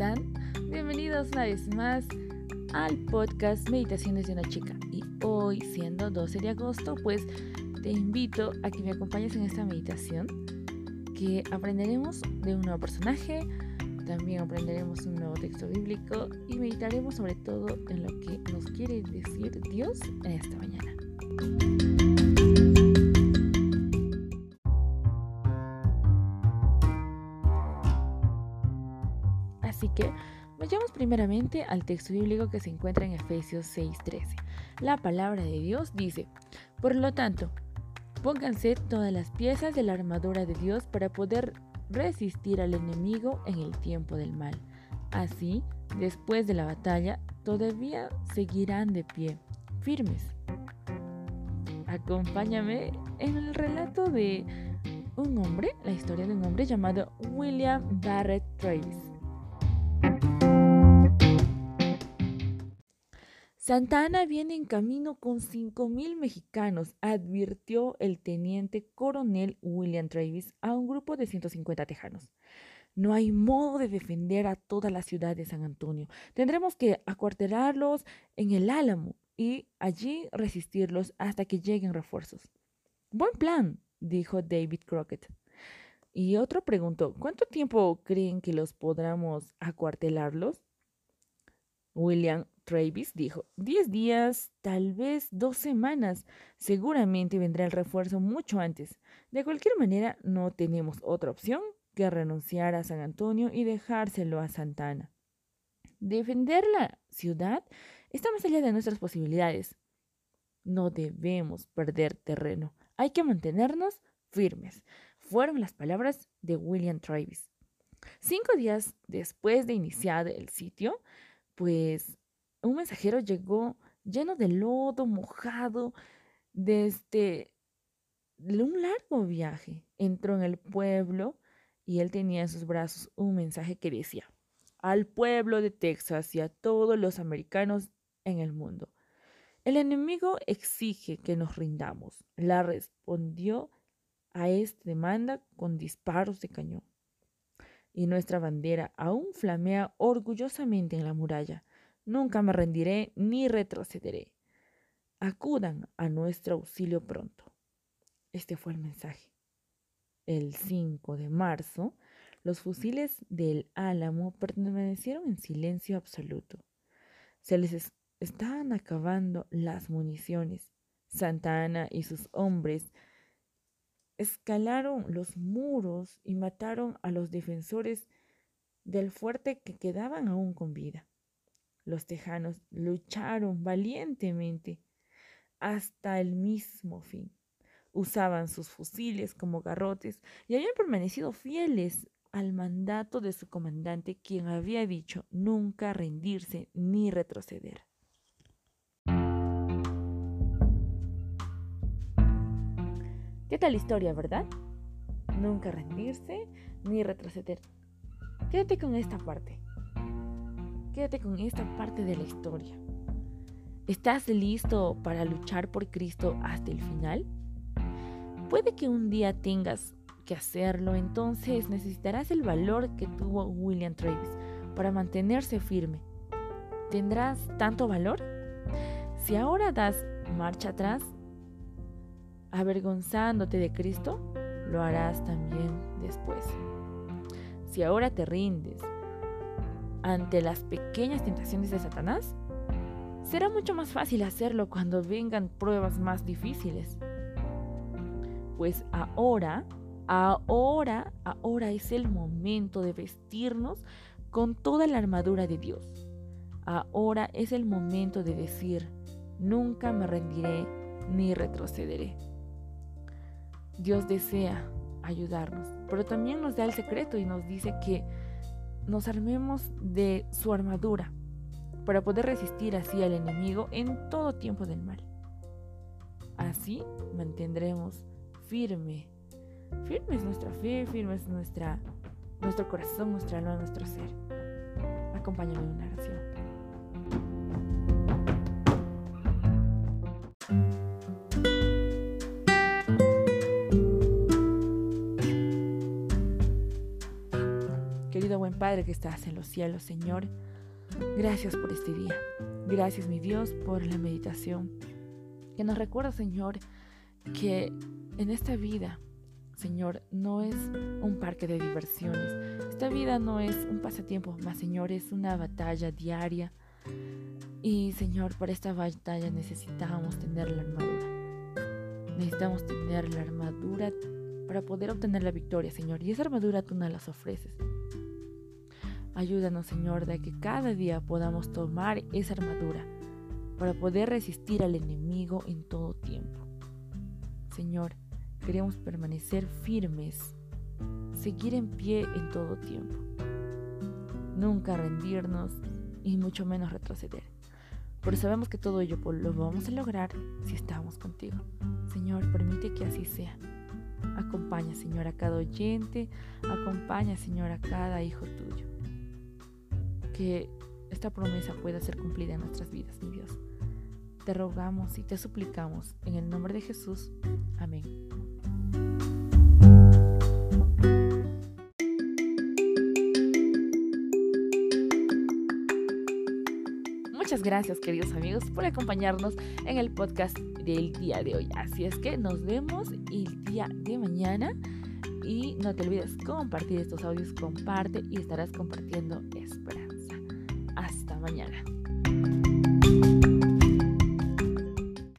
están? Bienvenidos una vez más al podcast Meditaciones de una chica. Y hoy, siendo 12 de agosto, pues te invito a que me acompañes en esta meditación que aprenderemos de un nuevo personaje, también aprenderemos un nuevo texto bíblico y meditaremos sobre todo en lo que nos quiere decir Dios en esta mañana. Que vayamos primeramente al texto bíblico que se encuentra en Efesios 6:13. La palabra de Dios dice, por lo tanto, pónganse todas las piezas de la armadura de Dios para poder resistir al enemigo en el tiempo del mal. Así, después de la batalla, todavía seguirán de pie, firmes. Acompáñame en el relato de un hombre, la historia de un hombre llamado William Barrett Travis. Santa Ana viene en camino con 5.000 mexicanos, advirtió el teniente coronel William Travis a un grupo de 150 tejanos. No hay modo de defender a toda la ciudad de San Antonio. Tendremos que acuartelarlos en el Álamo y allí resistirlos hasta que lleguen refuerzos. Buen plan, dijo David Crockett. Y otro preguntó, ¿cuánto tiempo creen que los podremos acuartelarlos? William Travis dijo, diez días, tal vez dos semanas. Seguramente vendrá el refuerzo mucho antes. De cualquier manera, no tenemos otra opción que renunciar a San Antonio y dejárselo a Santana. Defender la ciudad está más allá de nuestras posibilidades. No debemos perder terreno. Hay que mantenernos firmes. Fueron las palabras de William Travis. Cinco días después de iniciar el sitio, pues un mensajero llegó lleno de lodo, mojado, desde un largo viaje. Entró en el pueblo y él tenía en sus brazos un mensaje que decía, al pueblo de Texas y a todos los americanos en el mundo. El enemigo exige que nos rindamos. La respondió a esta demanda con disparos de cañón. Y nuestra bandera aún flamea orgullosamente en la muralla. Nunca me rendiré ni retrocederé. Acudan a nuestro auxilio pronto. Este fue el mensaje. El 5 de marzo, los fusiles del Álamo permanecieron en silencio absoluto. Se les estaban acabando las municiones. Santa Ana y sus hombres escalaron los muros y mataron a los defensores del fuerte que quedaban aún con vida. Los tejanos lucharon valientemente hasta el mismo fin. Usaban sus fusiles como garrotes y habían permanecido fieles al mandato de su comandante, quien había dicho nunca rendirse ni retroceder. ¿Qué tal historia, verdad? Nunca rendirse ni retroceder. Quédate con esta parte. Quédate con esta parte de la historia. ¿Estás listo para luchar por Cristo hasta el final? Puede que un día tengas que hacerlo, entonces necesitarás el valor que tuvo William Travis para mantenerse firme. ¿Tendrás tanto valor? Si ahora das marcha atrás, avergonzándote de Cristo, lo harás también después. Si ahora te rindes, ante las pequeñas tentaciones de Satanás, será mucho más fácil hacerlo cuando vengan pruebas más difíciles. Pues ahora, ahora, ahora es el momento de vestirnos con toda la armadura de Dios. Ahora es el momento de decir, nunca me rendiré ni retrocederé. Dios desea ayudarnos, pero también nos da el secreto y nos dice que nos armemos de su armadura para poder resistir así al enemigo en todo tiempo del mal. Así mantendremos firme, firme es nuestra fe, firme es nuestra, nuestro corazón, nuestra alma, nuestro ser. Acompáñame en una oración. Padre que estás en los cielos, Señor, gracias por este día. Gracias, mi Dios, por la meditación. Que nos recuerda, Señor, que en esta vida, Señor, no es un parque de diversiones. Esta vida no es un pasatiempo más, Señor, es una batalla diaria. Y, Señor, para esta batalla necesitamos tener la armadura. Necesitamos tener la armadura para poder obtener la victoria, Señor. Y esa armadura tú nos las ofreces. Ayúdanos, Señor, de que cada día podamos tomar esa armadura para poder resistir al enemigo en todo tiempo. Señor, queremos permanecer firmes, seguir en pie en todo tiempo, nunca rendirnos y mucho menos retroceder. Pero sabemos que todo ello lo vamos a lograr si estamos contigo. Señor, permite que así sea. Acompaña, Señor, a cada oyente, acompaña, Señor, a cada hijo tuyo. Que esta promesa pueda ser cumplida en nuestras vidas, mi Dios. Te rogamos y te suplicamos en el nombre de Jesús. Amén. Muchas gracias queridos amigos por acompañarnos en el podcast del día de hoy. Así es que nos vemos el día de mañana y no te olvides compartir estos audios, comparte y estarás compartiendo esperanza. Hasta mañana.